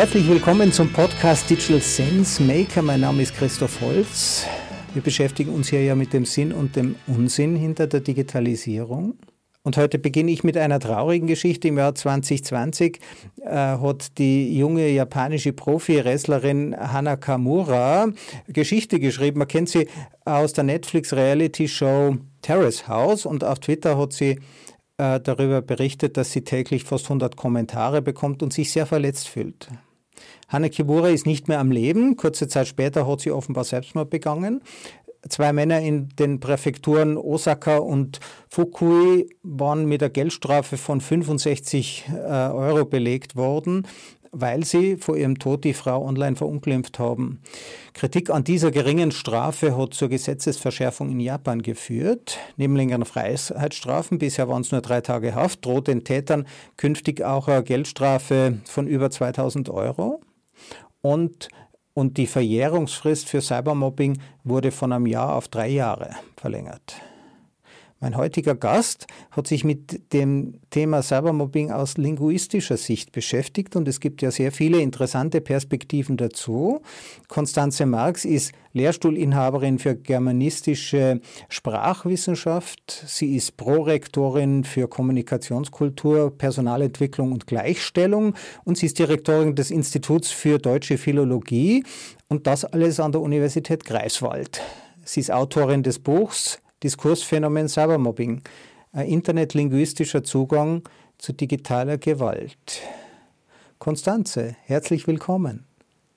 Herzlich willkommen zum Podcast Digital Sense Maker. Mein Name ist Christoph Holz. Wir beschäftigen uns hier ja mit dem Sinn und dem Unsinn hinter der Digitalisierung. Und heute beginne ich mit einer traurigen Geschichte. Im Jahr 2020 äh, hat die junge japanische Profi-Wrestlerin Hana Kamura Geschichte geschrieben. Man kennt sie aus der Netflix-Reality-Show Terrace House und auf Twitter hat sie äh, darüber berichtet, dass sie täglich fast 100 Kommentare bekommt und sich sehr verletzt fühlt. Hana Kimura ist nicht mehr am Leben. Kurze Zeit später hat sie offenbar Selbstmord begangen. Zwei Männer in den Präfekturen Osaka und Fukui waren mit der Geldstrafe von 65 äh, Euro belegt worden, weil sie vor ihrem Tod die Frau online verunglimpft haben. Kritik an dieser geringen Strafe hat zur Gesetzesverschärfung in Japan geführt. Neben längeren Freiheitsstrafen, bisher waren es nur drei Tage Haft, droht den Tätern künftig auch eine Geldstrafe von über 2000 Euro. Und und die Verjährungsfrist für Cybermobbing wurde von einem Jahr auf drei Jahre verlängert. Mein heutiger Gast hat sich mit dem Thema Cybermobbing aus linguistischer Sicht beschäftigt und es gibt ja sehr viele interessante Perspektiven dazu. Konstanze Marx ist Lehrstuhlinhaberin für germanistische Sprachwissenschaft. Sie ist Prorektorin für Kommunikationskultur, Personalentwicklung und Gleichstellung und sie ist Direktorin des Instituts für deutsche Philologie und das alles an der Universität Greifswald. Sie ist Autorin des Buchs Diskursphänomen Cybermobbing, ein internetlinguistischer Zugang zu digitaler Gewalt. Konstanze, herzlich willkommen.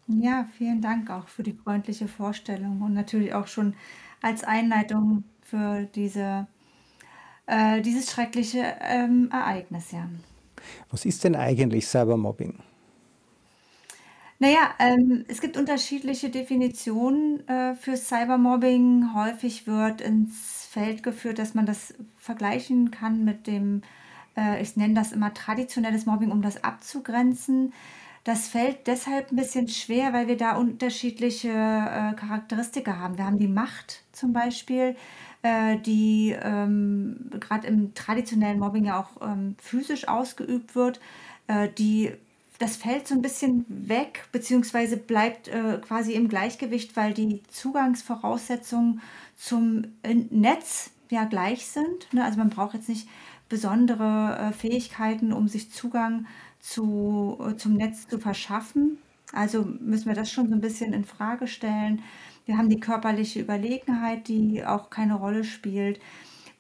Ja, vielen Dank auch für die freundliche Vorstellung und natürlich auch schon als Einleitung für diese, äh, dieses schreckliche ähm, Ereignis. Ja. Was ist denn eigentlich Cybermobbing? Naja, ähm, es gibt unterschiedliche Definitionen äh, für Cybermobbing. Häufig wird ins Feld geführt, dass man das vergleichen kann mit dem, äh, ich nenne das immer traditionelles Mobbing, um das abzugrenzen. Das fällt deshalb ein bisschen schwer, weil wir da unterschiedliche äh, Charakteristika haben. Wir haben die Macht zum Beispiel, äh, die ähm, gerade im traditionellen Mobbing ja auch ähm, physisch ausgeübt wird, äh, die das fällt so ein bisschen weg, beziehungsweise bleibt äh, quasi im Gleichgewicht, weil die Zugangsvoraussetzungen zum Netz ja gleich sind. Ne? Also man braucht jetzt nicht besondere äh, Fähigkeiten, um sich Zugang zu, äh, zum Netz zu verschaffen. Also müssen wir das schon so ein bisschen in Frage stellen. Wir haben die körperliche Überlegenheit, die auch keine Rolle spielt.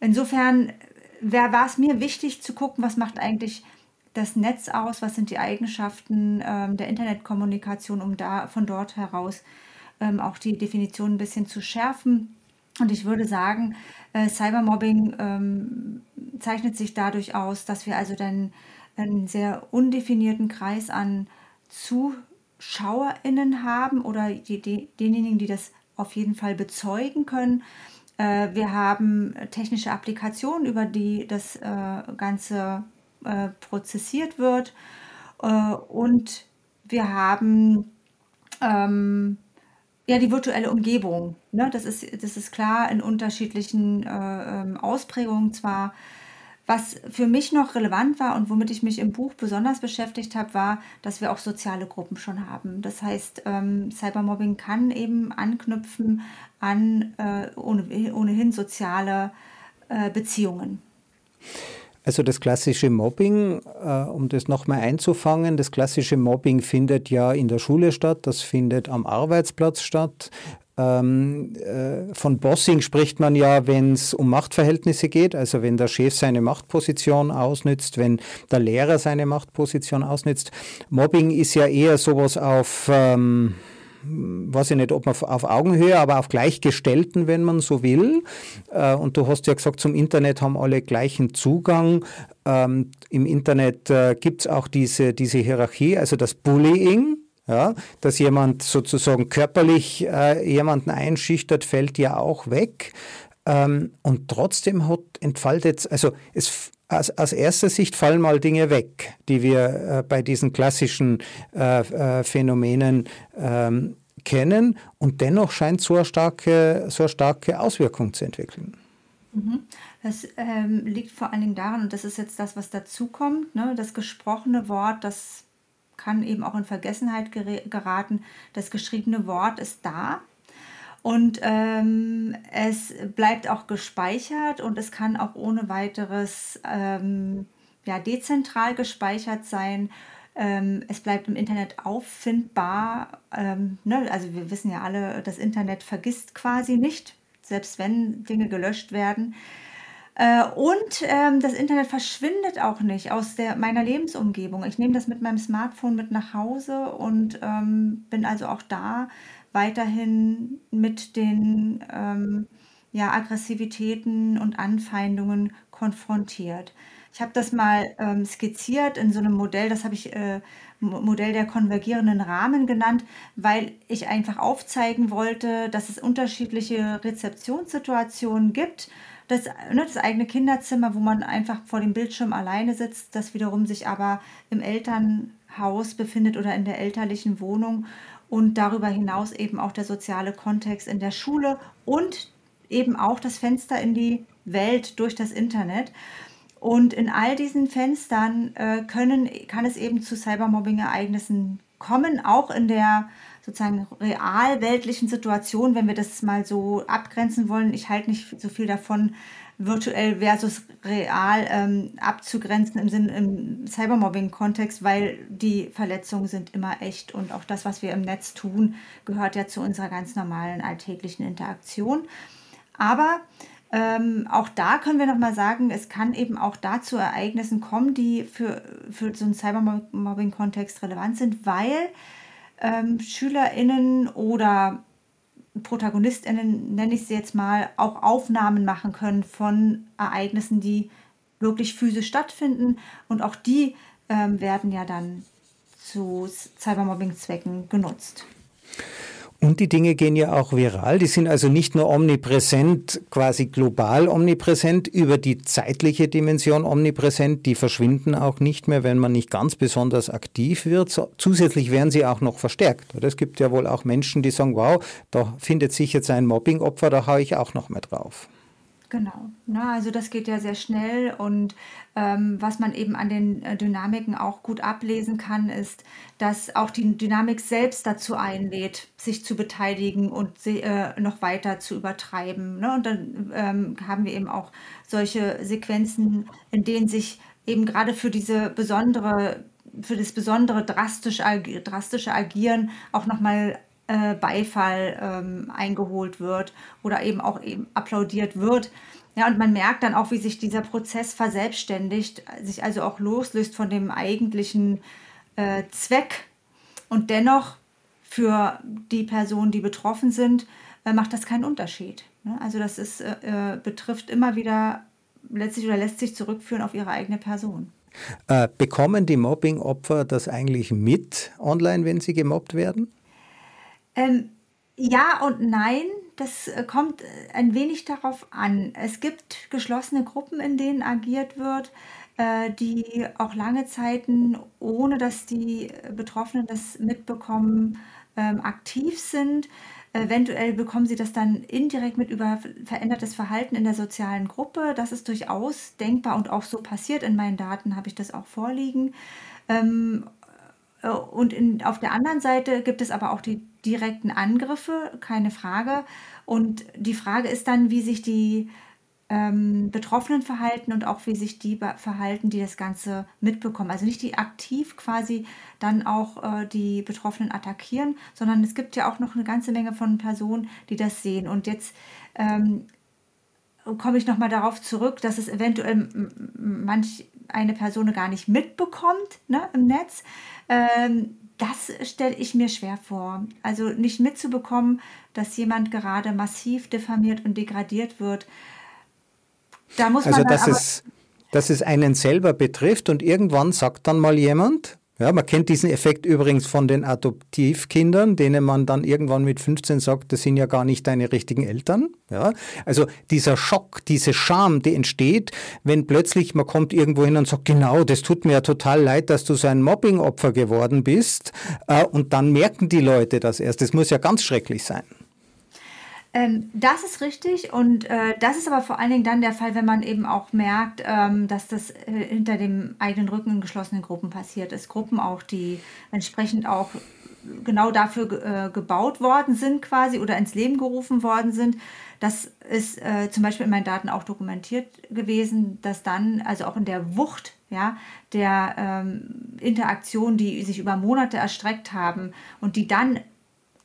Insofern war es mir wichtig zu gucken, was macht eigentlich das Netz aus, was sind die Eigenschaften ähm, der Internetkommunikation, um da von dort heraus ähm, auch die Definition ein bisschen zu schärfen. Und ich würde sagen, äh, Cybermobbing ähm, zeichnet sich dadurch aus, dass wir also dann einen sehr undefinierten Kreis an ZuschauerInnen haben oder die, die, denjenigen, die das auf jeden Fall bezeugen können. Äh, wir haben technische Applikationen, über die das äh, Ganze äh, prozessiert wird. Äh, und wir haben ähm, ja die virtuelle Umgebung. Ne? Das, ist, das ist klar in unterschiedlichen äh, ähm, Ausprägungen zwar. Was für mich noch relevant war und womit ich mich im Buch besonders beschäftigt habe, war, dass wir auch soziale Gruppen schon haben. Das heißt, ähm, Cybermobbing kann eben anknüpfen an äh, ohne, ohnehin soziale äh, Beziehungen. Also das klassische Mobbing, äh, um das nochmal einzufangen, das klassische Mobbing findet ja in der Schule statt, das findet am Arbeitsplatz statt. Ähm, äh, von Bossing spricht man ja, wenn es um Machtverhältnisse geht, also wenn der Chef seine Machtposition ausnützt, wenn der Lehrer seine Machtposition ausnützt. Mobbing ist ja eher sowas auf... Ähm, weiß ich nicht, ob man auf Augenhöhe, aber auf Gleichgestellten, wenn man so will. Äh, und du hast ja gesagt, zum Internet haben alle gleichen Zugang. Ähm, Im Internet äh, gibt es auch diese, diese Hierarchie, also das Bullying. Ja, dass jemand sozusagen körperlich äh, jemanden einschüchtert, fällt ja auch weg. Ähm, und trotzdem hat entfaltet, also es aus, aus erster Sicht fallen mal Dinge weg, die wir äh, bei diesen klassischen äh, äh, Phänomenen ähm, kennen und dennoch scheint so eine starke, so eine starke Auswirkung zu entwickeln. Mhm. Das ähm, liegt vor allen Dingen daran, und das ist jetzt das, was dazukommt, ne, das gesprochene Wort, das kann eben auch in Vergessenheit geraten. Das geschriebene Wort ist da. Und ähm, es bleibt auch gespeichert und es kann auch ohne weiteres ähm, ja, dezentral gespeichert sein. Ähm, es bleibt im Internet auffindbar. Ähm, ne? Also wir wissen ja alle, das Internet vergisst quasi nicht, selbst wenn Dinge gelöscht werden. Äh, und ähm, das Internet verschwindet auch nicht aus der, meiner Lebensumgebung. Ich nehme das mit meinem Smartphone mit nach Hause und ähm, bin also auch da weiterhin mit den ähm, ja, Aggressivitäten und Anfeindungen konfrontiert. Ich habe das mal ähm, skizziert in so einem Modell, das habe ich äh, Modell der konvergierenden Rahmen genannt, weil ich einfach aufzeigen wollte, dass es unterschiedliche Rezeptionssituationen gibt. Das, ne, das eigene Kinderzimmer, wo man einfach vor dem Bildschirm alleine sitzt, das wiederum sich aber im Elternhaus befindet oder in der elterlichen Wohnung und darüber hinaus eben auch der soziale Kontext in der Schule und eben auch das Fenster in die Welt durch das Internet. Und in all diesen Fenstern äh, können, kann es eben zu Cybermobbing-Ereignissen kommen, auch in der sozusagen realweltlichen Situation, wenn wir das mal so abgrenzen wollen. Ich halte nicht so viel davon, virtuell versus real ähm, abzugrenzen im Sinne im Cybermobbing-Kontext, weil die Verletzungen sind immer echt und auch das, was wir im Netz tun, gehört ja zu unserer ganz normalen alltäglichen Interaktion. Aber ähm, auch da können wir nochmal sagen, es kann eben auch dazu Ereignissen kommen, die für, für so einen Cybermobbing-Kontext relevant sind, weil ähm, SchülerInnen oder ProtagonistInnen, nenne ich sie jetzt mal, auch Aufnahmen machen können von Ereignissen, die wirklich physisch stattfinden. Und auch die ähm, werden ja dann zu Cybermobbing-Zwecken genutzt. Und die Dinge gehen ja auch viral. Die sind also nicht nur omnipräsent, quasi global omnipräsent, über die zeitliche Dimension omnipräsent. Die verschwinden auch nicht mehr, wenn man nicht ganz besonders aktiv wird. Zusätzlich werden sie auch noch verstärkt. Es gibt ja wohl auch Menschen, die sagen, wow, da findet sich jetzt ein Mobbingopfer, da haue ich auch noch mehr drauf. Genau. Na, also das geht ja sehr schnell und ähm, was man eben an den äh, Dynamiken auch gut ablesen kann, ist, dass auch die Dynamik selbst dazu einlädt, sich zu beteiligen und sie, äh, noch weiter zu übertreiben. Ne? Und dann ähm, haben wir eben auch solche Sequenzen, in denen sich eben gerade für diese besondere, für das besondere drastische, drastische Agieren auch nochmal äh, Beifall ähm, eingeholt wird oder eben auch eben applaudiert wird. Ja, und man merkt dann auch, wie sich dieser Prozess verselbstständigt, sich also auch loslöst von dem eigentlichen äh, Zweck. Und dennoch für die Personen, die betroffen sind, äh, macht das keinen Unterschied. Ne? Also das ist, äh, äh, betrifft immer wieder letztlich oder lässt sich zurückführen auf ihre eigene Person. Äh, bekommen die Mobbing-Opfer das eigentlich mit online, wenn sie gemobbt werden? Ähm, ja und nein, das äh, kommt äh, ein wenig darauf an. Es gibt geschlossene Gruppen, in denen agiert wird, äh, die auch lange Zeiten, ohne dass die Betroffenen das mitbekommen, ähm, aktiv sind. Eventuell bekommen sie das dann indirekt mit über verändertes Verhalten in der sozialen Gruppe. Das ist durchaus denkbar und auch so passiert. In meinen Daten habe ich das auch vorliegen. Ähm, und in, auf der anderen Seite gibt es aber auch die direkten Angriffe, keine Frage. Und die Frage ist dann, wie sich die ähm, Betroffenen verhalten und auch wie sich die verhalten, die das Ganze mitbekommen. Also nicht die aktiv quasi dann auch äh, die Betroffenen attackieren, sondern es gibt ja auch noch eine ganze Menge von Personen, die das sehen. Und jetzt ähm, komme ich nochmal darauf zurück, dass es eventuell manch eine Person gar nicht mitbekommt ne, im Netz. Ähm, das stelle ich mir schwer vor. Also nicht mitzubekommen, dass jemand gerade massiv diffamiert und degradiert wird. Da muss also man dass, es, dass es einen selber betrifft und irgendwann sagt dann mal jemand, ja, man kennt diesen Effekt übrigens von den Adoptivkindern, denen man dann irgendwann mit 15 sagt, das sind ja gar nicht deine richtigen Eltern. Ja, also dieser Schock, diese Scham, die entsteht, wenn plötzlich man kommt irgendwo hin und sagt, genau, das tut mir ja total leid, dass du so ein Mobbingopfer geworden bist. Äh, und dann merken die Leute das erst. Das muss ja ganz schrecklich sein. Ähm, das ist richtig und äh, das ist aber vor allen Dingen dann der Fall, wenn man eben auch merkt, ähm, dass das äh, hinter dem eigenen Rücken in geschlossenen Gruppen passiert ist. Gruppen auch, die entsprechend auch genau dafür äh, gebaut worden sind quasi oder ins Leben gerufen worden sind. Das ist äh, zum Beispiel in meinen Daten auch dokumentiert gewesen, dass dann, also auch in der Wucht ja, der ähm, Interaktion, die sich über Monate erstreckt haben und die dann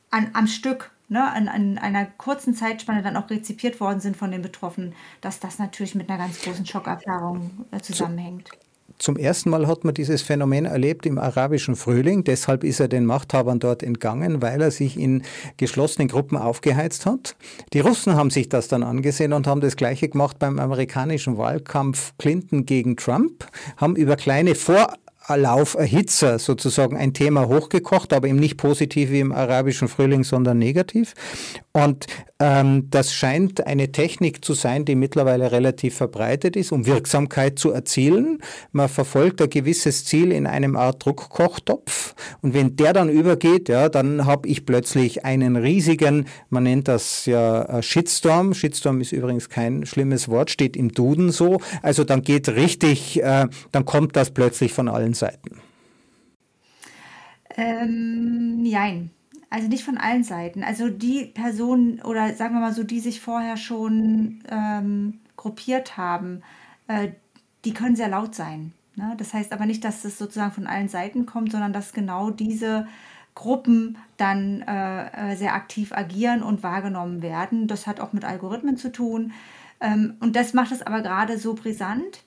an, am Stück ne, in, in, einer kurzen Zeitspanne dann auch rezipiert worden sind von den Betroffenen, dass das natürlich mit einer ganz großen Schockerfahrung äh, zusammenhängt. Zum ersten Mal hat man dieses Phänomen erlebt im arabischen Frühling. Deshalb ist er den Machthabern dort entgangen, weil er sich in geschlossenen Gruppen aufgeheizt hat. Die Russen haben sich das dann angesehen und haben das Gleiche gemacht beim amerikanischen Wahlkampf Clinton gegen Trump, haben über kleine Vor Lauferhitzer sozusagen ein Thema hochgekocht, aber eben nicht positiv wie im arabischen Frühling, sondern negativ. Und ähm, das scheint eine Technik zu sein, die mittlerweile relativ verbreitet ist, um Wirksamkeit zu erzielen. Man verfolgt ein gewisses Ziel in einem Art Druckkochtopf und wenn der dann übergeht, ja, dann habe ich plötzlich einen riesigen, man nennt das ja äh, Shitstorm. Shitstorm ist übrigens kein schlimmes Wort, steht im Duden so. Also dann geht richtig, äh, dann kommt das plötzlich von allen Seiten. Ähm, nein. Also nicht von allen Seiten. Also die Personen oder sagen wir mal so, die sich vorher schon ähm, gruppiert haben, äh, die können sehr laut sein. Ne? Das heißt aber nicht, dass es sozusagen von allen Seiten kommt, sondern dass genau diese Gruppen dann äh, äh sehr aktiv agieren und wahrgenommen werden. Das hat auch mit Algorithmen zu tun. Ähm, und das macht es aber gerade so brisant,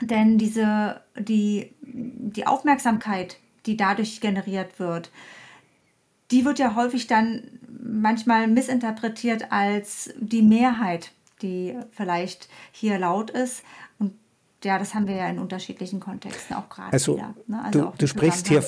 denn diese, die, die Aufmerksamkeit, die dadurch generiert wird, die wird ja häufig dann manchmal missinterpretiert als die Mehrheit, die vielleicht hier laut ist. Und ja, das haben wir ja in unterschiedlichen Kontexten auch gerade also, wieder. Ne? Also du, du sprichst hier,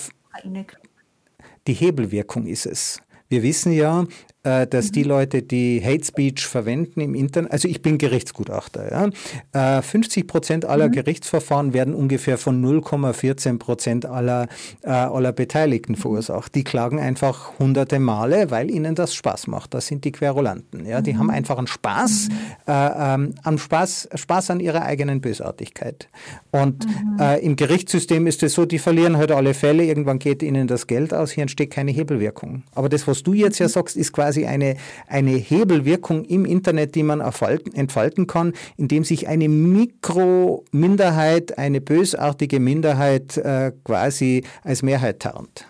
die Hebelwirkung ist es. Wir wissen ja, äh, dass die mhm. Leute, die Hate Speech verwenden im Internet, also ich bin Gerichtsgutachter, ja, 50 äh, Prozent aller mhm. Gerichtsverfahren werden ungefähr von 0,14 Prozent aller, äh, aller Beteiligten verursacht. Die klagen einfach hunderte Male, weil ihnen das Spaß macht. Das sind die Querulanten. Ja, die mhm. haben einfach einen Spaß, äh, ähm, an Spaß, Spaß an ihrer eigenen Bösartigkeit. Und mhm. im Gerichtssystem ist es so, die verlieren halt alle Fälle, irgendwann geht ihnen das Geld aus, hier entsteht keine Hebelwirkung. Aber das, was du jetzt ja mhm. sagst, ist quasi quasi eine, eine Hebelwirkung im Internet, die man entfalten kann, indem sich eine Mikrominderheit, eine bösartige Minderheit äh, quasi als Mehrheit tarnt.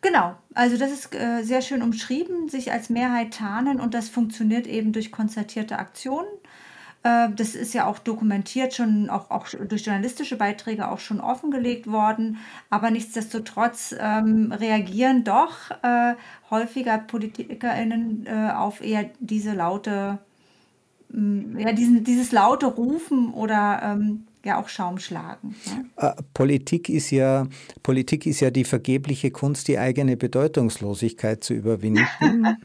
Genau, also das ist äh, sehr schön umschrieben, sich als Mehrheit tarnen und das funktioniert eben durch konzertierte Aktionen. Äh, das ist ja auch dokumentiert, schon auch, auch durch journalistische Beiträge auch schon offengelegt worden. Aber nichtsdestotrotz ähm, reagieren doch äh, häufiger PolitikerInnen äh, auf eher diese laute, mh, ja, diesen, dieses laute Rufen oder ähm, ja auch Schaum schlagen. Ja? Äh, Politik ist ja Politik ist ja die vergebliche Kunst, die eigene Bedeutungslosigkeit zu überwinden.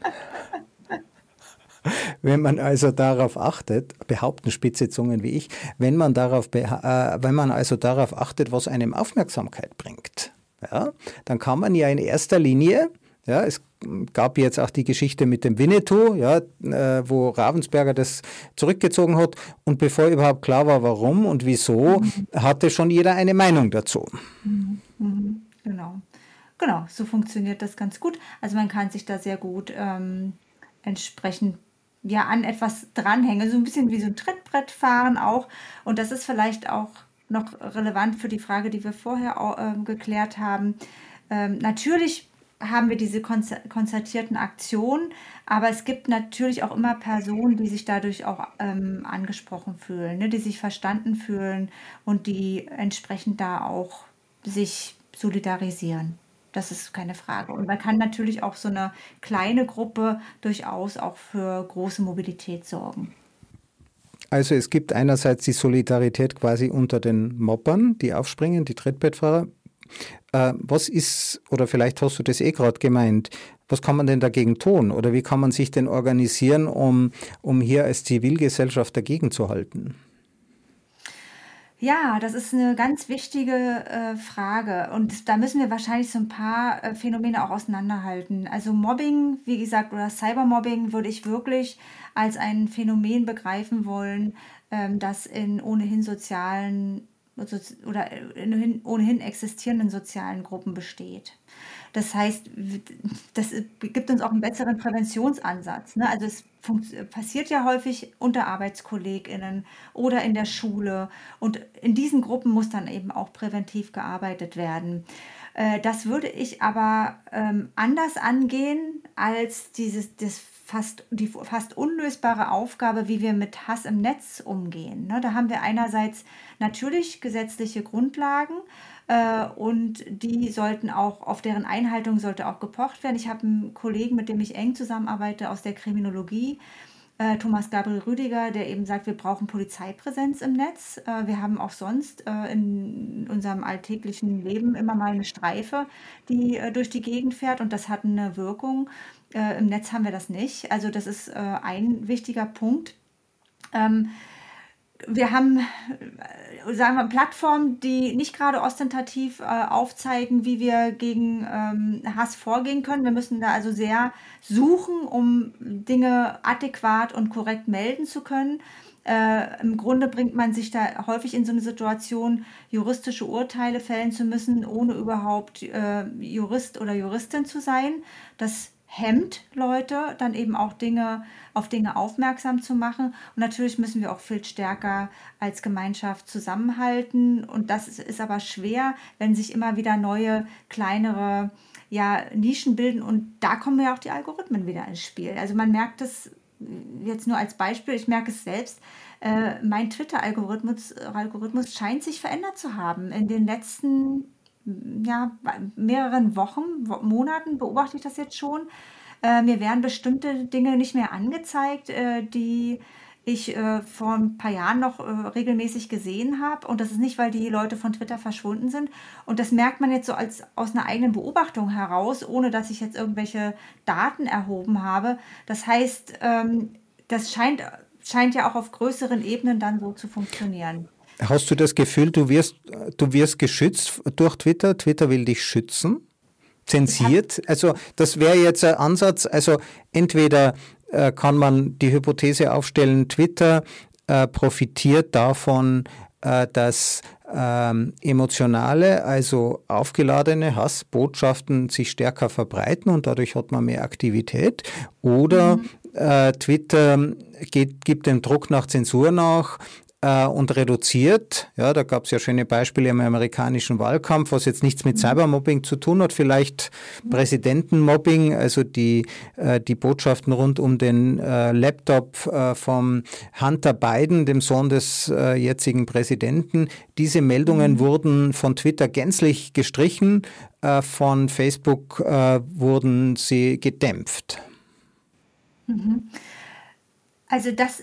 Wenn man also darauf achtet, behaupten spitze Zungen wie ich, wenn man darauf, äh, wenn man also darauf achtet, was einem Aufmerksamkeit bringt, ja, dann kann man ja in erster Linie, ja, es gab jetzt auch die Geschichte mit dem Winnetou, ja, äh, wo Ravensberger das zurückgezogen hat. Und bevor überhaupt klar war, warum und wieso, mhm. hatte schon jeder eine Meinung dazu. Mhm. Mhm. Genau. Genau, so funktioniert das ganz gut. Also man kann sich da sehr gut ähm, entsprechend ja, an etwas dranhänge, so ein bisschen wie so ein Trittbrettfahren auch. Und das ist vielleicht auch noch relevant für die Frage, die wir vorher äh, geklärt haben. Ähm, natürlich haben wir diese konzer konzertierten Aktionen, aber es gibt natürlich auch immer Personen, die sich dadurch auch ähm, angesprochen fühlen, ne, die sich verstanden fühlen und die entsprechend da auch sich solidarisieren. Das ist keine Frage. Und man kann natürlich auch so eine kleine Gruppe durchaus auch für große Mobilität sorgen. Also es gibt einerseits die Solidarität quasi unter den Moppern, die aufspringen, die Trittbettfahrer. Äh, was ist, oder vielleicht hast du das eh gerade gemeint, was kann man denn dagegen tun? Oder wie kann man sich denn organisieren, um, um hier als Zivilgesellschaft dagegen zu halten? Ja, das ist eine ganz wichtige, äh, Frage und da müssen wir wahrscheinlich so ein paar, äh, Phänomene auch auseinanderhalten. Also, Mobbing, wie gesagt, oder Cybermobbing würde ich wirklich als ein Phänomen begreifen wollen, ähm, das in ohnehin sozialen oder in ohnehin existierenden sozialen Gruppen besteht. Das heißt, das gibt uns auch einen besseren Präventionsansatz. Ne? Also es passiert ja häufig unter ArbeitskollegInnen oder in der Schule. Und in diesen Gruppen muss dann eben auch präventiv gearbeitet werden. Äh, das würde ich aber ähm, anders angehen als dieses, das fast, die fast unlösbare Aufgabe, wie wir mit Hass im Netz umgehen. Ne? Da haben wir einerseits natürlich gesetzliche Grundlagen, äh, und die sollten auch, auf deren Einhaltung sollte auch gepocht werden. Ich habe einen Kollegen, mit dem ich eng zusammenarbeite aus der Kriminologie, äh, Thomas Gabriel Rüdiger, der eben sagt, wir brauchen Polizeipräsenz im Netz. Äh, wir haben auch sonst in unserem alltäglichen Leben immer mal eine Streife, die durch die Gegend fährt und das hat eine Wirkung. Im Netz haben wir das nicht. Also das ist ein wichtiger Punkt. Ähm, wir haben, äh, sagen wir, Plattformen, die nicht gerade ostentativ äh, aufzeigen, wie wir gegen ähm, Hass vorgehen können. Wir müssen da also sehr suchen, um Dinge adäquat und korrekt melden zu können. Äh, Im Grunde bringt man sich da häufig in so eine Situation, juristische Urteile fällen zu müssen, ohne überhaupt äh, Jurist oder Juristin zu sein. Das hemmt Leute, dann eben auch Dinge auf Dinge aufmerksam zu machen. Und natürlich müssen wir auch viel stärker als Gemeinschaft zusammenhalten. Und das ist, ist aber schwer, wenn sich immer wieder neue, kleinere ja, Nischen bilden. Und da kommen ja auch die Algorithmen wieder ins Spiel. Also man merkt es jetzt nur als Beispiel, ich merke es selbst, äh, mein Twitter-Algorithmus Algorithmus scheint sich verändert zu haben. In den letzten ja, mehreren Wochen, Monaten beobachte ich das jetzt schon. Äh, mir werden bestimmte Dinge nicht mehr angezeigt, äh, die ich äh, vor ein paar Jahren noch äh, regelmäßig gesehen habe. Und das ist nicht, weil die Leute von Twitter verschwunden sind. Und das merkt man jetzt so als aus einer eigenen Beobachtung heraus, ohne dass ich jetzt irgendwelche Daten erhoben habe. Das heißt, ähm, das scheint, scheint ja auch auf größeren Ebenen dann so zu funktionieren. Hast du das Gefühl, du wirst, du wirst geschützt durch Twitter? Twitter will dich schützen? Zensiert? Also das wäre jetzt ein Ansatz. Also entweder äh, kann man die Hypothese aufstellen, Twitter äh, profitiert davon, äh, dass ähm, emotionale, also aufgeladene Hassbotschaften sich stärker verbreiten und dadurch hat man mehr Aktivität. Oder mhm. Äh, Twitter geht, gibt dem Druck nach Zensur nach, äh, und reduziert. Ja, da gab es ja schöne Beispiele im amerikanischen Wahlkampf, was jetzt nichts mit Cybermobbing zu tun hat, vielleicht Präsidentenmobbing, also die, äh, die Botschaften rund um den äh, Laptop äh, vom Hunter Biden, dem Sohn des äh, jetzigen Präsidenten. Diese Meldungen mhm. wurden von Twitter gänzlich gestrichen, von Facebook wurden sie gedämpft. Mhm. Also das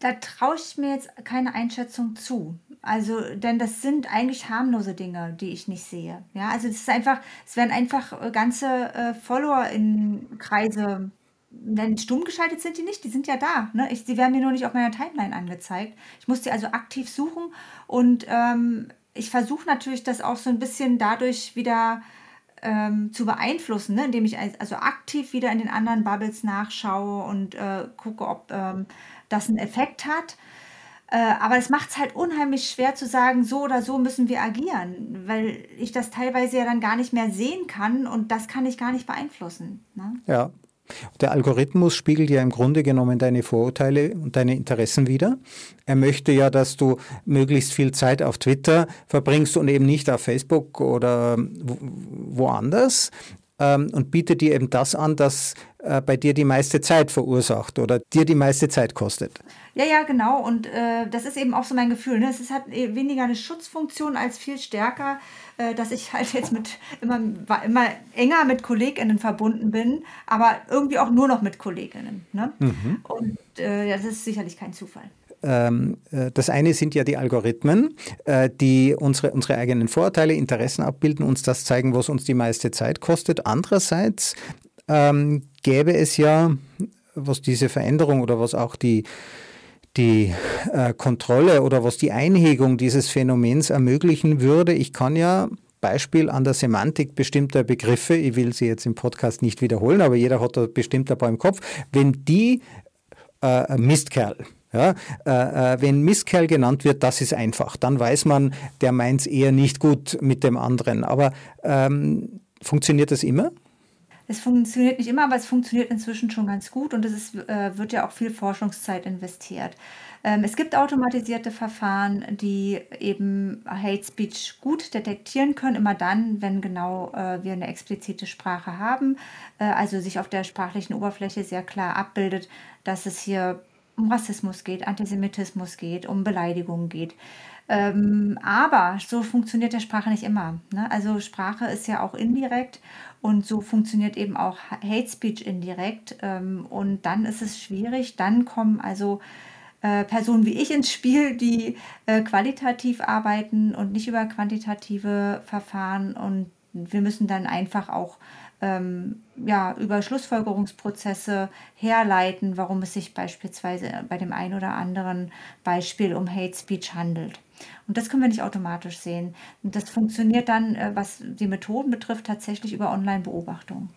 da traue ich mir jetzt keine Einschätzung zu. Also, denn das sind eigentlich harmlose Dinge, die ich nicht sehe. Ja, also es ist einfach, es werden einfach äh, ganze äh, Follower in Kreise, wenn stumm geschaltet sind die nicht, die sind ja da. Ne? Ich, die werden mir nur nicht auf meiner Timeline angezeigt. Ich muss die also aktiv suchen und ähm, ich versuche natürlich das auch so ein bisschen dadurch wieder ähm, zu beeinflussen, ne? indem ich also aktiv wieder in den anderen Bubbles nachschaue und äh, gucke, ob ähm, das einen Effekt hat. Äh, aber es macht es halt unheimlich schwer zu sagen, so oder so müssen wir agieren, weil ich das teilweise ja dann gar nicht mehr sehen kann und das kann ich gar nicht beeinflussen. Ne? Ja. Der Algorithmus spiegelt ja im Grunde genommen deine Vorurteile und deine Interessen wider. Er möchte ja, dass du möglichst viel Zeit auf Twitter verbringst und eben nicht auf Facebook oder woanders ähm, und bietet dir eben das an, das äh, bei dir die meiste Zeit verursacht oder dir die meiste Zeit kostet. Ja, ja, genau. Und äh, das ist eben auch so mein Gefühl. Ne? Es ist, hat weniger eine Schutzfunktion als viel stärker, äh, dass ich halt jetzt mit immer, immer enger mit KollegInnen verbunden bin, aber irgendwie auch nur noch mit KollegInnen. Ne? Mhm. Und äh, das ist sicherlich kein Zufall. Ähm, äh, das eine sind ja die Algorithmen, äh, die unsere, unsere eigenen Vorurteile, Interessen abbilden, uns das zeigen, was uns die meiste Zeit kostet. Andererseits ähm, gäbe es ja, was diese Veränderung oder was auch die, die äh, Kontrolle oder was die Einhegung dieses Phänomens ermöglichen würde. Ich kann ja Beispiel an der Semantik bestimmter Begriffe, ich will sie jetzt im Podcast nicht wiederholen, aber jeder hat da bestimmt ein paar im Kopf, wenn die äh, Mistkerl, ja, äh, äh wenn Mistkerl genannt wird, das ist einfach. Dann weiß man, der meint es eher nicht gut mit dem anderen. Aber ähm, funktioniert das immer? Es funktioniert nicht immer, aber es funktioniert inzwischen schon ganz gut und es ist, äh, wird ja auch viel Forschungszeit investiert. Ähm, es gibt automatisierte Verfahren, die eben Hate Speech gut detektieren können, immer dann, wenn genau äh, wir eine explizite Sprache haben, äh, also sich auf der sprachlichen Oberfläche sehr klar abbildet, dass es hier um Rassismus geht, Antisemitismus geht, um Beleidigungen geht. Ähm, aber so funktioniert der Sprache nicht immer. Ne? Also Sprache ist ja auch indirekt und so funktioniert eben auch Hate Speech indirekt. Ähm, und dann ist es schwierig. Dann kommen also äh, Personen wie ich ins Spiel, die äh, qualitativ arbeiten und nicht über quantitative Verfahren. Und wir müssen dann einfach auch ähm, ja, über Schlussfolgerungsprozesse herleiten, warum es sich beispielsweise bei dem einen oder anderen Beispiel um Hate Speech handelt. Und das können wir nicht automatisch sehen. Und das funktioniert dann, äh, was die Methoden betrifft, tatsächlich über Online-Beobachtung.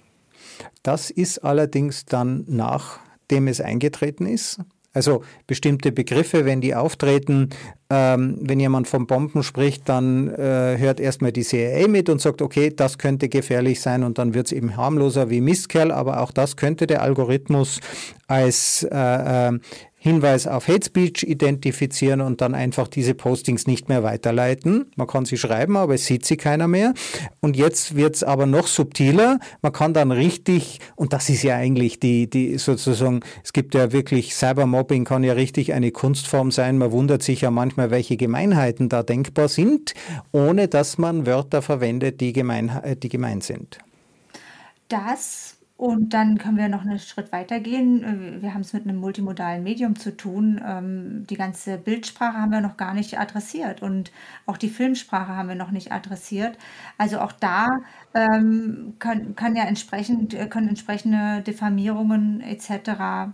Das ist allerdings dann nachdem es eingetreten ist. Also bestimmte Begriffe, wenn die auftreten, ähm, wenn jemand von Bomben spricht, dann äh, hört erstmal die CIA mit und sagt, okay, das könnte gefährlich sein und dann wird es eben harmloser wie Mistkerl, aber auch das könnte der Algorithmus als äh, äh, Hinweis auf Hate Speech identifizieren und dann einfach diese Postings nicht mehr weiterleiten. Man kann sie schreiben, aber es sieht sie keiner mehr. Und jetzt wird es aber noch subtiler. Man kann dann richtig, und das ist ja eigentlich die, die sozusagen, es gibt ja wirklich, Cybermobbing kann ja richtig eine Kunstform sein. Man wundert sich ja manchmal, welche Gemeinheiten da denkbar sind, ohne dass man Wörter verwendet, die gemein, die gemein sind. Das und dann können wir noch einen Schritt weiter gehen. Äh, wir haben es mit einem multimodalen Medium zu tun. Ähm, die ganze Bildsprache haben wir noch gar nicht adressiert und auch die Filmsprache haben wir noch nicht adressiert. Also auch da ähm, kann, kann ja entsprechend, äh, können entsprechende Diffamierungen etc.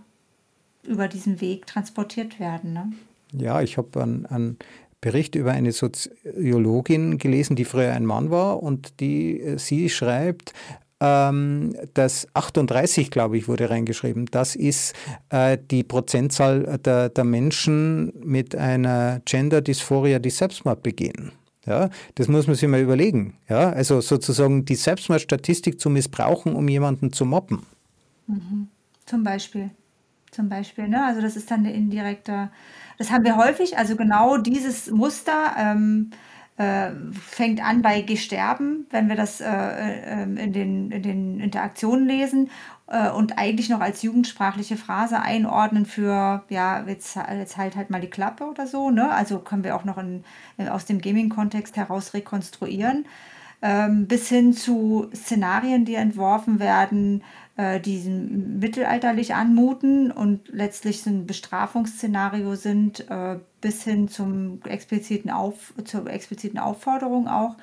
über diesen Weg transportiert werden. Ne? Ja, ich habe einen, einen Bericht über eine Soziologin gelesen, die früher ein Mann war und die äh, sie schreibt, ähm, das 38, glaube ich, wurde reingeschrieben. Das ist äh, die Prozentzahl der, der Menschen mit einer Gender-Dysphoria, die Selbstmord begehen. Ja, das muss man sich mal überlegen. Ja, also sozusagen die Selbstmordstatistik zu missbrauchen, um jemanden zu mobben. Mhm. Zum Beispiel. Zum Beispiel, ne? Also das ist dann eine indirekte, das haben wir häufig, also genau dieses Muster. Ähm, äh, fängt an bei Gesterben, wenn wir das äh, äh, in, den, in den Interaktionen lesen äh, und eigentlich noch als jugendsprachliche Phrase einordnen für, ja, jetzt, jetzt halt halt mal die Klappe oder so. Ne? Also können wir auch noch in, aus dem Gaming-Kontext heraus rekonstruieren. Ähm, bis hin zu Szenarien, die entworfen werden, äh, die mittelalterlich anmuten und letztlich ein Bestrafungsszenario sind, äh, bis hin zum expliziten Auf, zur expliziten Aufforderung auch,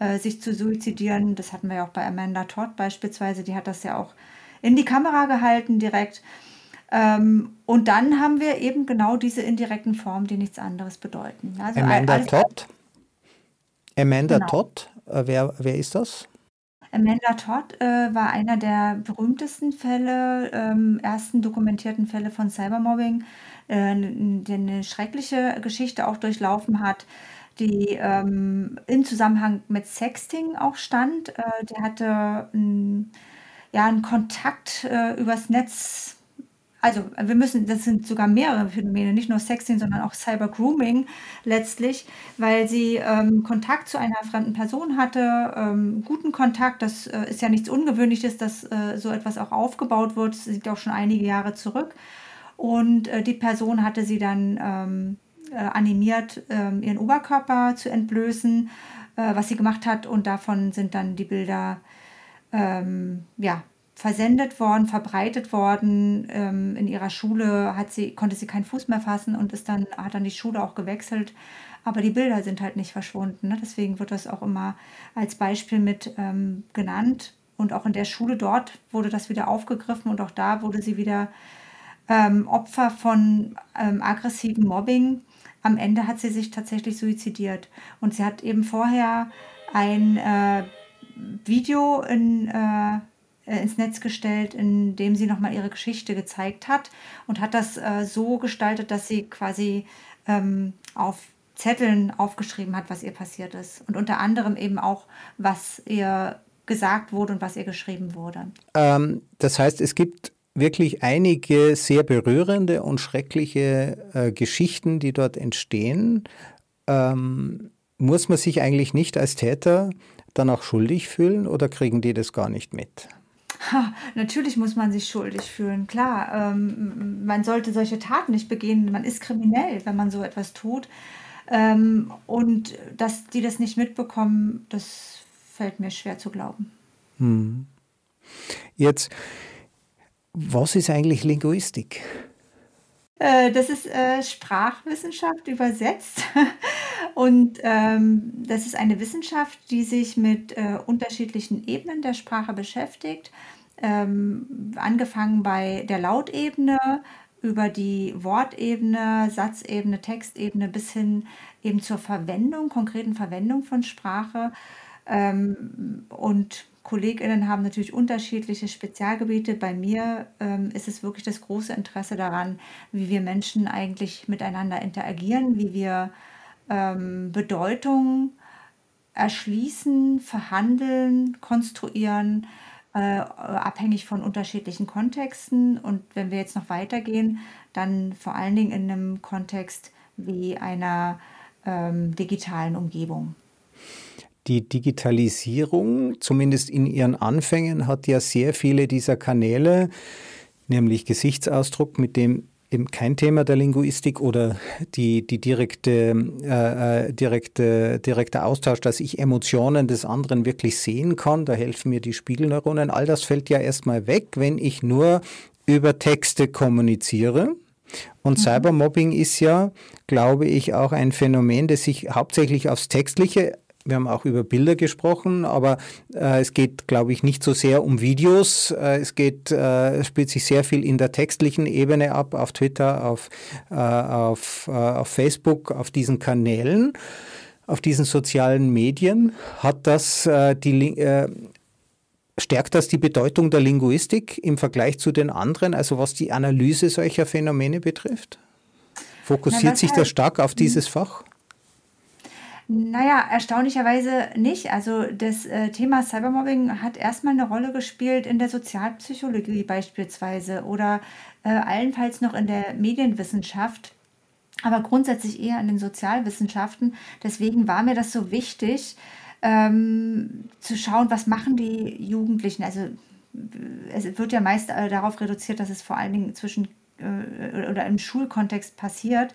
äh, sich zu suizidieren. Das hatten wir ja auch bei Amanda Todd beispielsweise, die hat das ja auch in die Kamera gehalten direkt. Ähm, und dann haben wir eben genau diese indirekten Formen, die nichts anderes bedeuten. Also Amanda Todd? Amanda genau. Todd, äh, wer, wer ist das? Amanda Todd äh, war einer der berühmtesten Fälle, ähm, ersten dokumentierten Fälle von Cybermobbing, äh, der eine schreckliche Geschichte auch durchlaufen hat, die ähm, im Zusammenhang mit Sexting auch stand. Äh, der hatte ein, ja, einen Kontakt äh, übers Netz also wir müssen, das sind sogar mehrere Phänomene, nicht nur Sexting, sondern auch Cyber-Grooming letztlich, weil sie ähm, Kontakt zu einer fremden Person hatte, ähm, guten Kontakt, das äh, ist ja nichts Ungewöhnliches, dass äh, so etwas auch aufgebaut wird, das liegt auch schon einige Jahre zurück. Und äh, die Person hatte sie dann ähm, äh, animiert, ähm, ihren Oberkörper zu entblößen, äh, was sie gemacht hat, und davon sind dann die Bilder ähm, ja, versendet worden, verbreitet worden. Ähm, in ihrer Schule hat sie, konnte sie keinen Fuß mehr fassen und ist dann, hat dann die Schule auch gewechselt. Aber die Bilder sind halt nicht verschwunden. Ne? Deswegen wird das auch immer als Beispiel mit ähm, genannt. Und auch in der Schule dort wurde das wieder aufgegriffen und auch da wurde sie wieder ähm, Opfer von ähm, aggressivem Mobbing. Am Ende hat sie sich tatsächlich suizidiert. Und sie hat eben vorher ein äh, Video in, äh, ins Netz gestellt, in dem sie nochmal ihre Geschichte gezeigt hat und hat das äh, so gestaltet, dass sie quasi ähm, auf Zetteln aufgeschrieben hat, was ihr passiert ist. Und unter anderem eben auch, was ihr gesagt wurde und was ihr geschrieben wurde. Ähm, das heißt, es gibt wirklich einige sehr berührende und schreckliche äh, Geschichten, die dort entstehen. Ähm, muss man sich eigentlich nicht als Täter dann auch schuldig fühlen oder kriegen die das gar nicht mit? Ha, natürlich muss man sich schuldig fühlen, klar. Ähm, man sollte solche Taten nicht begehen. Man ist kriminell, wenn man so etwas tut. Ähm, und dass die das nicht mitbekommen, das fällt mir schwer zu glauben. Hm. Jetzt, was ist eigentlich Linguistik? Äh, das ist äh, Sprachwissenschaft übersetzt. Und ähm, das ist eine Wissenschaft, die sich mit äh, unterschiedlichen Ebenen der Sprache beschäftigt. Ähm, angefangen bei der Lautebene, über die Wortebene, Satzebene, Textebene bis hin eben zur Verwendung, konkreten Verwendung von Sprache. Ähm, und KollegInnen haben natürlich unterschiedliche Spezialgebiete. Bei mir ähm, ist es wirklich das große Interesse daran, wie wir Menschen eigentlich miteinander interagieren, wie wir ähm, Bedeutung erschließen, verhandeln, konstruieren, äh, abhängig von unterschiedlichen Kontexten. Und wenn wir jetzt noch weitergehen, dann vor allen Dingen in einem Kontext wie einer ähm, digitalen Umgebung. Die Digitalisierung, zumindest in ihren Anfängen, hat ja sehr viele dieser Kanäle, nämlich Gesichtsausdruck, mit dem eben kein Thema der Linguistik oder die, die direkte, äh, äh, direkte, direkte Austausch, dass ich Emotionen des anderen wirklich sehen kann. Da helfen mir die Spiegelneuronen. All das fällt ja erstmal weg, wenn ich nur über Texte kommuniziere. Und mhm. Cybermobbing ist ja, glaube ich, auch ein Phänomen, das sich hauptsächlich aufs Textliche wir haben auch über Bilder gesprochen, aber äh, es geht, glaube ich, nicht so sehr um Videos. Äh, es geht, äh, spielt sich sehr viel in der textlichen Ebene ab, auf Twitter, auf, äh, auf, äh, auf Facebook, auf diesen Kanälen, auf diesen sozialen Medien. Hat das äh, die Stärkt das die Bedeutung der Linguistik im Vergleich zu den anderen, also was die Analyse solcher Phänomene betrifft? Fokussiert Na, sich das stark auf dieses Fach? Naja, erstaunlicherweise nicht. Also das äh, Thema Cybermobbing hat erstmal eine Rolle gespielt in der Sozialpsychologie beispielsweise oder äh, allenfalls noch in der Medienwissenschaft, aber grundsätzlich eher in den Sozialwissenschaften. Deswegen war mir das so wichtig, ähm, zu schauen, was machen die Jugendlichen. Also es wird ja meist äh, darauf reduziert, dass es vor allen Dingen zwischen äh, oder im Schulkontext passiert.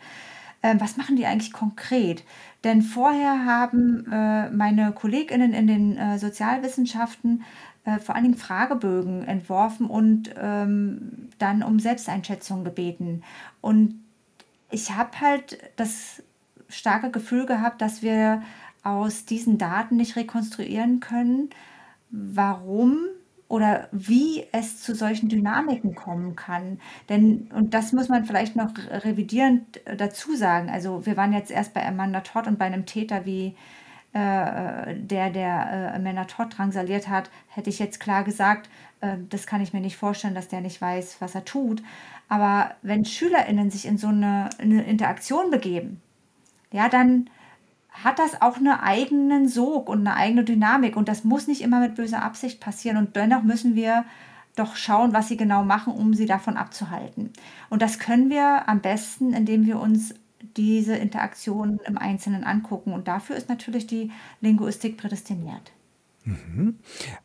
Ähm, was machen die eigentlich konkret? Denn vorher haben äh, meine KollegInnen in den äh, Sozialwissenschaften äh, vor allen Dingen Fragebögen entworfen und ähm, dann um Selbsteinschätzung gebeten. Und ich habe halt das starke Gefühl gehabt, dass wir aus diesen Daten nicht rekonstruieren können, warum oder wie es zu solchen Dynamiken kommen kann. Denn, und das muss man vielleicht noch revidierend äh, dazu sagen, also wir waren jetzt erst bei Amanda Todd und bei einem Täter wie äh, der, der äh, Amanda Todd drangsaliert hat, hätte ich jetzt klar gesagt, äh, das kann ich mir nicht vorstellen, dass der nicht weiß, was er tut. Aber wenn SchülerInnen sich in so eine, eine Interaktion begeben, ja, dann hat das auch einen eigenen Sog und eine eigene Dynamik. Und das muss nicht immer mit böser Absicht passieren. Und dennoch müssen wir doch schauen, was sie genau machen, um sie davon abzuhalten. Und das können wir am besten, indem wir uns diese Interaktionen im Einzelnen angucken. Und dafür ist natürlich die Linguistik prädestiniert.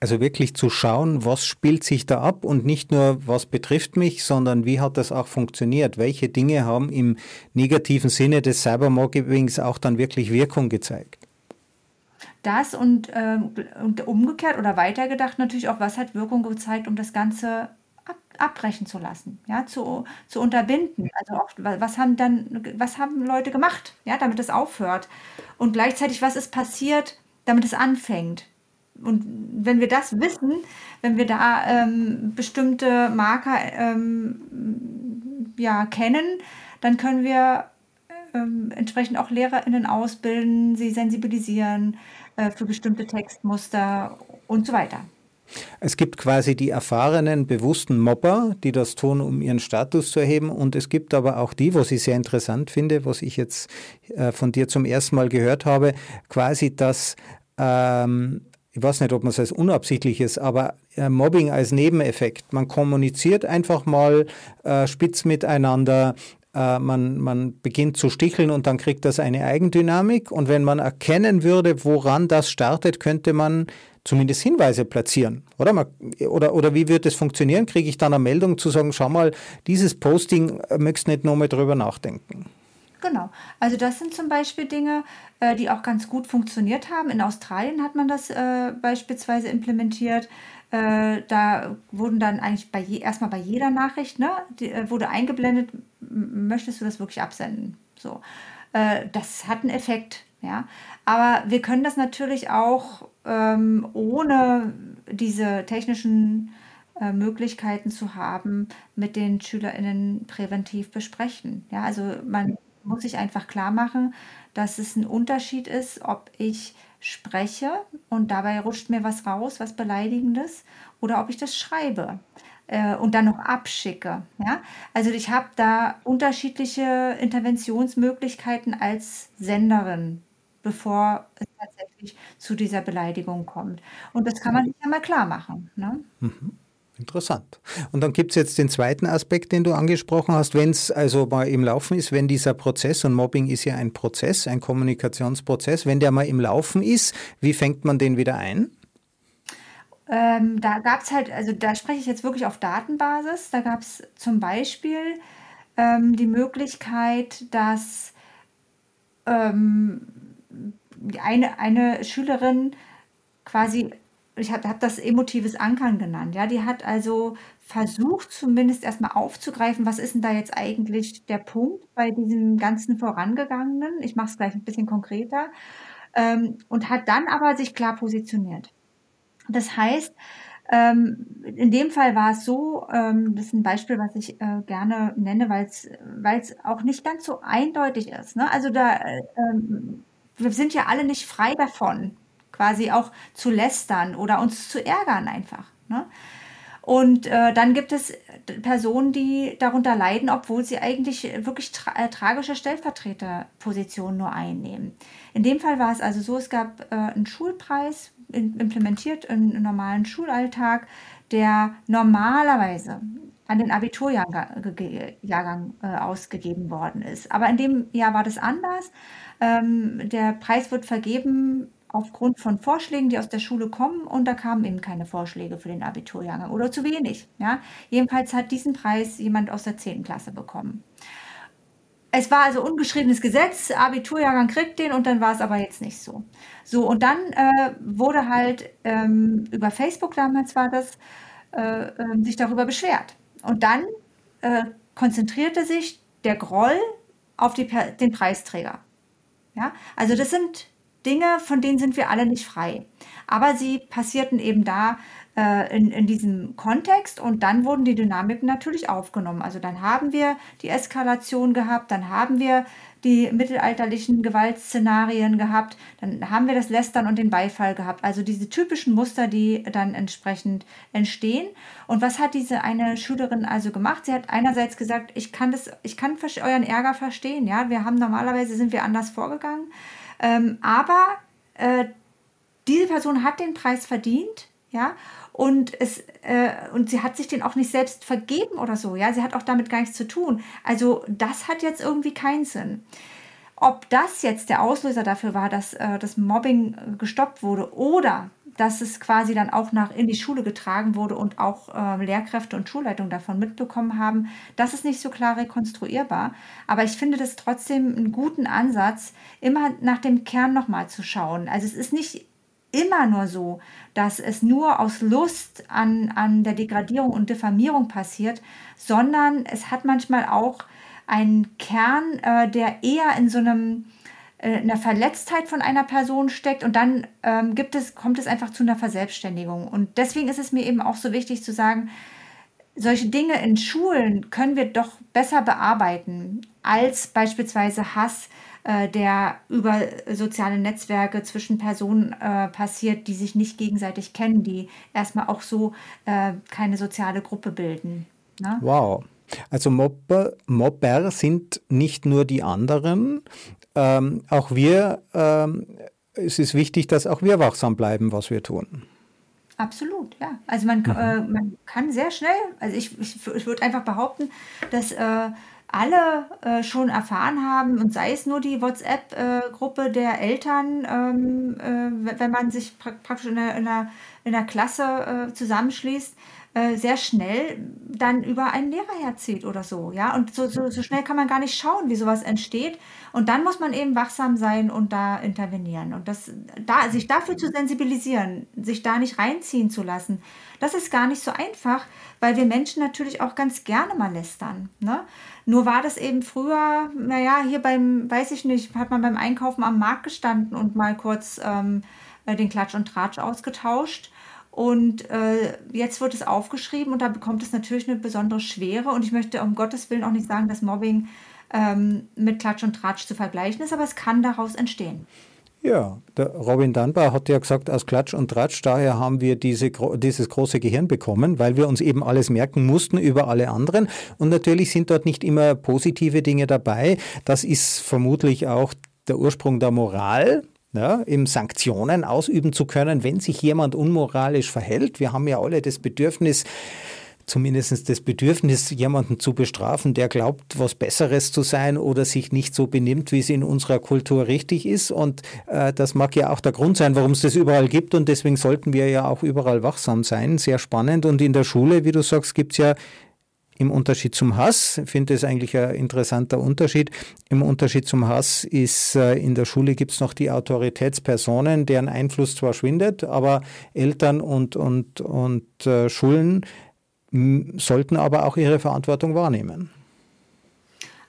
Also wirklich zu schauen, was spielt sich da ab und nicht nur, was betrifft mich, sondern wie hat das auch funktioniert? Welche Dinge haben im negativen Sinne des Cybermobbings auch dann wirklich Wirkung gezeigt? Das und, äh, und umgekehrt oder weitergedacht natürlich auch, was hat Wirkung gezeigt, um das Ganze ab, abbrechen zu lassen, ja, zu, zu unterbinden. Also auch, was haben dann, was haben Leute gemacht, ja, damit es aufhört? Und gleichzeitig, was ist passiert, damit es anfängt? Und wenn wir das wissen, wenn wir da ähm, bestimmte Marker ähm, ja, kennen, dann können wir ähm, entsprechend auch LehrerInnen ausbilden, sie sensibilisieren äh, für bestimmte Textmuster und so weiter. Es gibt quasi die erfahrenen, bewussten Mobber, die das tun, um ihren Status zu erheben. Und es gibt aber auch die, was ich sehr interessant finde, was ich jetzt äh, von dir zum ersten Mal gehört habe, quasi das, ähm, ich weiß nicht, ob man es als unabsichtliches, aber äh, Mobbing als Nebeneffekt. Man kommuniziert einfach mal äh, spitz miteinander, äh, man, man beginnt zu sticheln und dann kriegt das eine Eigendynamik. Und wenn man erkennen würde, woran das startet, könnte man zumindest Hinweise platzieren, oder? Man, oder, oder wie wird es funktionieren? Kriege ich dann eine Meldung zu sagen, schau mal, dieses Posting äh, möchtest nicht nochmal drüber nachdenken? Genau. Also das sind zum Beispiel Dinge, äh, die auch ganz gut funktioniert haben. In Australien hat man das äh, beispielsweise implementiert. Äh, da wurden dann eigentlich bei je, erstmal bei jeder Nachricht, ne, wurde eingeblendet, möchtest du das wirklich absenden? So. Das hat einen Effekt, ja. Aber wir können das natürlich auch ähm, ohne diese technischen Möglichkeiten zu haben, mit den SchülerInnen präventiv besprechen. Ja, also man muss sich einfach klar machen, dass es ein Unterschied ist, ob ich spreche und dabei rutscht mir was raus, was Beleidigendes, oder ob ich das schreibe äh, und dann noch abschicke. Ja? Also ich habe da unterschiedliche Interventionsmöglichkeiten als Senderin, bevor es tatsächlich zu dieser Beleidigung kommt. Und das kann man sich ja mal klar machen. Ne? Mhm. Interessant. Und dann gibt es jetzt den zweiten Aspekt, den du angesprochen hast, wenn es also mal im Laufen ist, wenn dieser Prozess, und Mobbing ist ja ein Prozess, ein Kommunikationsprozess, wenn der mal im Laufen ist, wie fängt man den wieder ein? Ähm, da gab es halt, also da spreche ich jetzt wirklich auf Datenbasis, da gab es zum Beispiel ähm, die Möglichkeit, dass ähm, eine, eine Schülerin quasi ich habe hab das emotives Ankern genannt. Ja, die hat also versucht, zumindest erstmal aufzugreifen, was ist denn da jetzt eigentlich der Punkt bei diesem ganzen Vorangegangenen? Ich mache es gleich ein bisschen konkreter. Ähm, und hat dann aber sich klar positioniert. Das heißt, ähm, in dem Fall war es so, ähm, das ist ein Beispiel, was ich äh, gerne nenne, weil es auch nicht ganz so eindeutig ist. Ne? Also da, äh, ähm, wir sind ja alle nicht frei davon, quasi auch zu lästern oder uns zu ärgern einfach. Ne? Und äh, dann gibt es Personen, die darunter leiden, obwohl sie eigentlich wirklich tra äh, tragische Stellvertreterpositionen nur einnehmen. In dem Fall war es also so, es gab äh, einen Schulpreis, in, implementiert im normalen Schulalltag, der normalerweise an den Abiturjahrgang äh, ausgegeben worden ist. Aber in dem Jahr war das anders. Ähm, der Preis wird vergeben aufgrund von Vorschlägen, die aus der Schule kommen und da kamen eben keine Vorschläge für den Abiturjahrgang oder zu wenig. Ja? Jedenfalls hat diesen Preis jemand aus der 10. Klasse bekommen. Es war also ungeschriebenes Gesetz, Abiturjahrgang kriegt den und dann war es aber jetzt nicht so. So, und dann äh, wurde halt ähm, über Facebook damals war das, äh, äh, sich darüber beschwert. Und dann äh, konzentrierte sich der Groll auf die, den Preisträger. Ja? Also das sind Dinge, von denen sind wir alle nicht frei. Aber sie passierten eben da äh, in, in diesem Kontext und dann wurden die Dynamiken natürlich aufgenommen. Also dann haben wir die Eskalation gehabt, dann haben wir die mittelalterlichen Gewaltszenarien gehabt, dann haben wir das Lästern und den Beifall gehabt. Also diese typischen Muster, die dann entsprechend entstehen. Und was hat diese eine Schülerin also gemacht? Sie hat einerseits gesagt, ich kann das, ich kann euren Ärger verstehen. Ja, wir haben normalerweise sind wir anders vorgegangen. Ähm, aber äh, diese Person hat den Preis verdient, ja, und es äh, und sie hat sich den auch nicht selbst vergeben oder so, ja, sie hat auch damit gar nichts zu tun. Also das hat jetzt irgendwie keinen Sinn. Ob das jetzt der Auslöser dafür war, dass äh, das Mobbing gestoppt wurde oder dass es quasi dann auch nach in die Schule getragen wurde und auch äh, Lehrkräfte und Schulleitung davon mitbekommen haben, das ist nicht so klar rekonstruierbar. Aber ich finde das trotzdem einen guten Ansatz, immer nach dem Kern nochmal zu schauen. Also es ist nicht immer nur so, dass es nur aus Lust an, an der Degradierung und Diffamierung passiert, sondern es hat manchmal auch einen Kern, äh, der eher in so einem einer Verletztheit von einer Person steckt und dann ähm, gibt es, kommt es einfach zu einer Verselbstständigung. Und deswegen ist es mir eben auch so wichtig zu sagen, solche Dinge in Schulen können wir doch besser bearbeiten als beispielsweise Hass, äh, der über soziale Netzwerke zwischen Personen äh, passiert, die sich nicht gegenseitig kennen, die erstmal auch so äh, keine soziale Gruppe bilden. Ne? Wow. Also Mobber, Mobber sind nicht nur die anderen, ähm, auch wir, ähm, es ist wichtig, dass auch wir wachsam bleiben, was wir tun. Absolut, ja. Also man, mhm. äh, man kann sehr schnell, also ich, ich, ich würde einfach behaupten, dass äh, alle äh, schon erfahren haben, und sei es nur die WhatsApp-Gruppe der Eltern, ähm, äh, wenn man sich pra praktisch in der, in der, in der Klasse äh, zusammenschließt, äh, sehr schnell dann über einen Lehrer herzieht oder so, ja. Und so, so, so schnell kann man gar nicht schauen, wie sowas entsteht. Und dann muss man eben wachsam sein und da intervenieren. Und das, da, sich dafür zu sensibilisieren, sich da nicht reinziehen zu lassen, das ist gar nicht so einfach, weil wir Menschen natürlich auch ganz gerne mal lästern. Ne? Nur war das eben früher, naja, hier beim, weiß ich nicht, hat man beim Einkaufen am Markt gestanden und mal kurz ähm, den Klatsch und Tratsch ausgetauscht. Und äh, jetzt wird es aufgeschrieben und da bekommt es natürlich eine besondere Schwere. Und ich möchte um Gottes Willen auch nicht sagen, dass Mobbing ähm, mit Klatsch und Tratsch zu vergleichen ist, aber es kann daraus entstehen. Ja, der Robin Dunbar hat ja gesagt, aus Klatsch und Tratsch, daher haben wir diese, dieses große Gehirn bekommen, weil wir uns eben alles merken mussten über alle anderen. Und natürlich sind dort nicht immer positive Dinge dabei. Das ist vermutlich auch der Ursprung der Moral, ja, eben Sanktionen ausüben zu können, wenn sich jemand unmoralisch verhält. Wir haben ja alle das Bedürfnis, zumindest das Bedürfnis, jemanden zu bestrafen, der glaubt, was Besseres zu sein oder sich nicht so benimmt, wie es in unserer Kultur richtig ist. Und äh, das mag ja auch der Grund sein, warum es das überall gibt. Und deswegen sollten wir ja auch überall wachsam sein. Sehr spannend. Und in der Schule, wie du sagst, gibt es ja im Unterschied zum Hass, ich finde es eigentlich ein interessanter Unterschied. Im Unterschied zum Hass ist, äh, in der Schule gibt es noch die Autoritätspersonen, deren Einfluss zwar schwindet, aber Eltern und, und, und äh, Schulen sollten aber auch ihre Verantwortung wahrnehmen.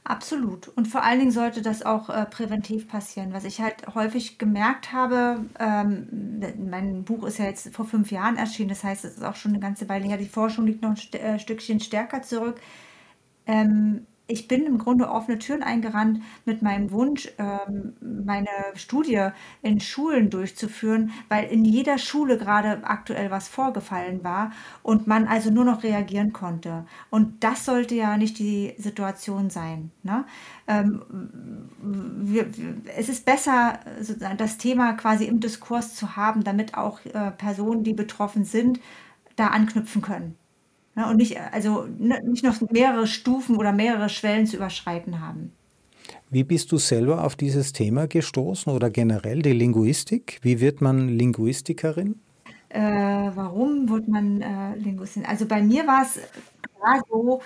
Absolut. Und vor allen Dingen sollte das auch äh, präventiv passieren. Was ich halt häufig gemerkt habe, ähm, mein Buch ist ja jetzt vor fünf Jahren erschienen, das heißt, es ist auch schon eine ganze Weile her. Die Forschung liegt noch ein St äh, Stückchen stärker zurück. Ähm, ich bin im Grunde offene Türen eingerannt mit meinem Wunsch, ähm, meine Studie in Schulen durchzuführen, weil in jeder Schule gerade aktuell was vorgefallen war und man also nur noch reagieren konnte. Und das sollte ja nicht die Situation sein. Ne? Ähm, wir, es ist besser, das Thema quasi im Diskurs zu haben, damit auch äh, Personen, die betroffen sind, da anknüpfen können. Ne, und nicht, also ne, nicht noch mehrere Stufen oder mehrere Schwellen zu überschreiten haben. Wie bist du selber auf dieses Thema gestoßen oder generell die Linguistik? Wie wird man Linguistikerin? Äh, warum wird man äh, Linguistin? Also bei mir war es so,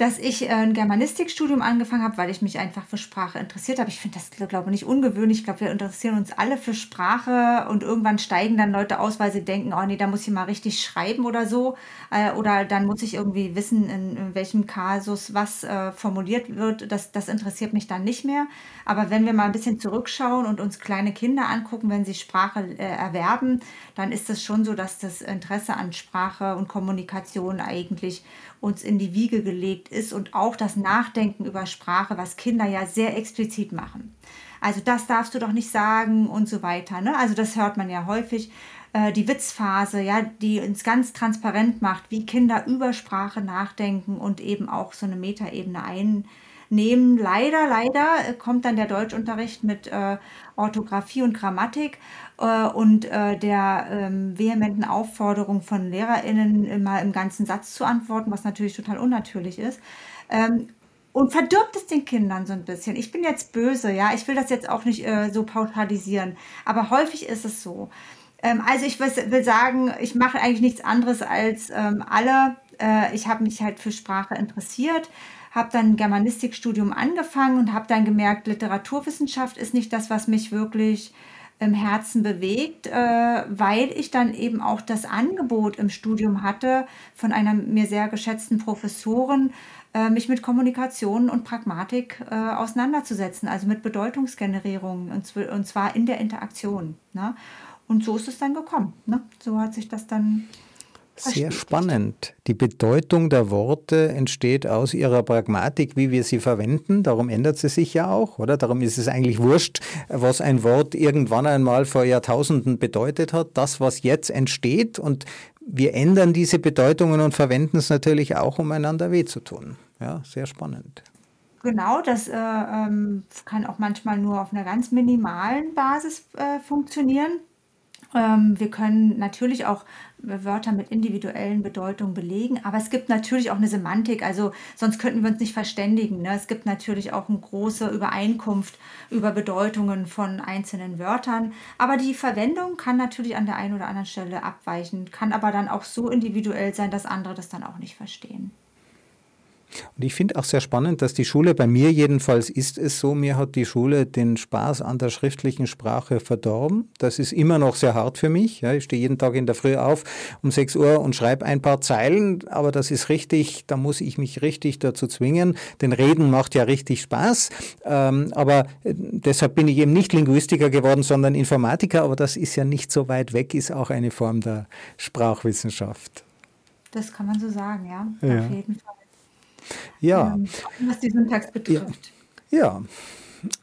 dass ich äh, ein Germanistikstudium angefangen habe, weil ich mich einfach für Sprache interessiert habe. Ich finde das, glaube ich, nicht ungewöhnlich. Ich glaube, wir interessieren uns alle für Sprache und irgendwann steigen dann Leute aus, weil sie denken, oh nee, da muss ich mal richtig schreiben oder so. Äh, oder dann muss ich irgendwie wissen, in, welchem Kasus was äh, formuliert wird. Das, das interessiert mich dann nicht mehr. Aber wenn wir mal ein bisschen zurückschauen und uns kleine Kinder angucken, wenn sie Sprache erwerben, dann ist es schon so, dass das Interesse an Sprache und Kommunikation eigentlich uns in die Wiege gelegt ist und auch das Nachdenken über Sprache, was Kinder ja sehr explizit machen. Also das darfst du doch nicht sagen und so weiter. Ne? Also das hört man ja häufig. Äh, die Witzphase, ja, die uns ganz transparent macht, wie Kinder über Sprache nachdenken und eben auch so eine Metaebene ein, nehmen. Leider, leider äh, kommt dann der Deutschunterricht mit äh, Orthographie und Grammatik äh, und äh, der ähm, vehementen Aufforderung von LehrerInnen, immer im ganzen Satz zu antworten, was natürlich total unnatürlich ist. Ähm, und verdirbt es den Kindern so ein bisschen. Ich bin jetzt böse, ja, ich will das jetzt auch nicht äh, so pauschalisieren, aber häufig ist es so. Ähm, also ich will, sagen, ich mache eigentlich nichts anderes als ähm, alle. Äh, ich habe mich halt für Sprache interessiert habe dann ein Germanistikstudium angefangen und habe dann gemerkt, Literaturwissenschaft ist nicht das, was mich wirklich im Herzen bewegt, äh, weil ich dann eben auch das Angebot im Studium hatte von einer mir sehr geschätzten Professorin, äh, mich mit Kommunikation und Pragmatik äh, auseinanderzusetzen, also mit Bedeutungsgenerierung und, und zwar in der Interaktion. Ne? Und so ist es dann gekommen. Ne? So hat sich das dann Sehr spannend. Die Bedeutung der Worte entsteht aus ihrer Pragmatik, wie wir sie verwenden. Darum ändert sie sich ja auch, oder? Darum ist es eigentlich wurscht, was ein Wort irgendwann einmal vor Jahrtausenden bedeutet hat. Das, was jetzt entsteht und wir ändern diese Bedeutungen und verwenden es natürlich auch, um einander weh zu tun. Ja, sehr spannend. Genau, das äh, ähm, kann auch manchmal nur auf einer ganz minimalen Basis äh, funktionieren. Ähm, wir können natürlich auch Wörter mit individuellen Bedeutungen belegen, aber es gibt natürlich auch eine Semantik, also sonst könnten wir uns nicht verständigen. Ne? Es gibt natürlich auch eine große Übereinkunft über Bedeutungen von einzelnen Wörtern, aber die Verwendung kann natürlich an der einen oder anderen Stelle abweichen, kann aber dann auch so individuell sein, dass andere das dann auch nicht verstehen. Und ich finde auch sehr spannend, dass die Schule, bei mir jedenfalls ist es so, mir hat die Schule den Spaß an der schriftlichen Sprache verdorben. Das ist immer noch sehr hart für mich. Ja, ich stehe jeden Tag in der Früh auf um 6 Uhr und schreibe ein paar Zeilen, aber das ist richtig, da muss ich mich richtig dazu zwingen. Denn Reden macht ja richtig Spaß. Ähm, aber äh, deshalb bin ich eben nicht Linguistiker geworden, sondern Informatiker, aber das ist ja nicht so weit weg, ist auch eine Form der Sprachwissenschaft. Das kann man so sagen, ja, ja. auf jeden Fall. Ja. Ähm, was die Syntax betrifft. Ja. ja.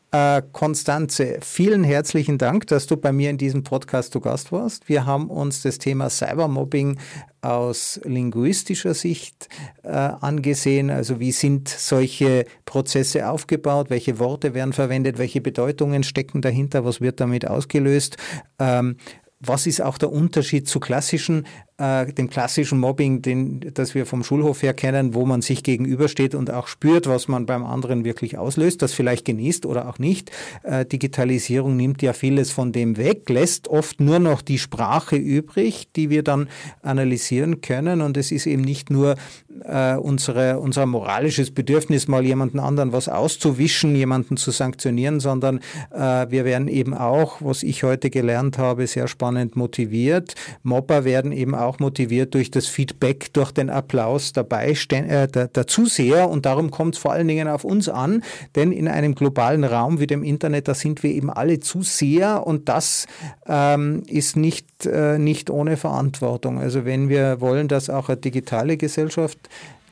Äh, Konstanze, vielen herzlichen Dank, dass du bei mir in diesem Podcast zu Gast warst. Wir haben uns das Thema Cybermobbing aus linguistischer Sicht äh, angesehen. Also wie sind solche Prozesse aufgebaut? Welche Worte werden verwendet? Welche Bedeutungen stecken dahinter? Was wird damit ausgelöst? Ähm, was ist auch der Unterschied zu klassischen äh, dem klassischen Mobbing, den, das wir vom Schulhof her kennen, wo man sich gegenübersteht und auch spürt, was man beim anderen wirklich auslöst, das vielleicht genießt oder auch nicht. Äh, Digitalisierung nimmt ja vieles von dem weg, lässt oft nur noch die Sprache übrig, die wir dann analysieren können. Und es ist eben nicht nur äh, unsere, unser moralisches Bedürfnis, mal jemanden anderen was auszuwischen, jemanden zu sanktionieren, sondern äh, wir werden eben auch, was ich heute gelernt habe, sehr spannend motiviert. Mobber werden eben auch auch motiviert durch das Feedback, durch den Applaus dabei, äh, der, der Zuseher. Und darum kommt es vor allen Dingen auf uns an, denn in einem globalen Raum wie dem Internet, da sind wir eben alle Zuseher und das ähm, ist nicht, äh, nicht ohne Verantwortung. Also wenn wir wollen, dass auch eine digitale Gesellschaft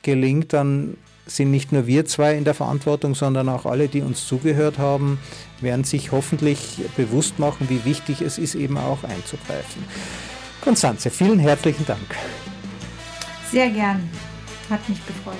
gelingt, dann sind nicht nur wir zwei in der Verantwortung, sondern auch alle, die uns zugehört haben, werden sich hoffentlich bewusst machen, wie wichtig es ist, eben auch einzugreifen. Konstanze, vielen herzlichen Dank. Sehr gern. Hat mich gefreut.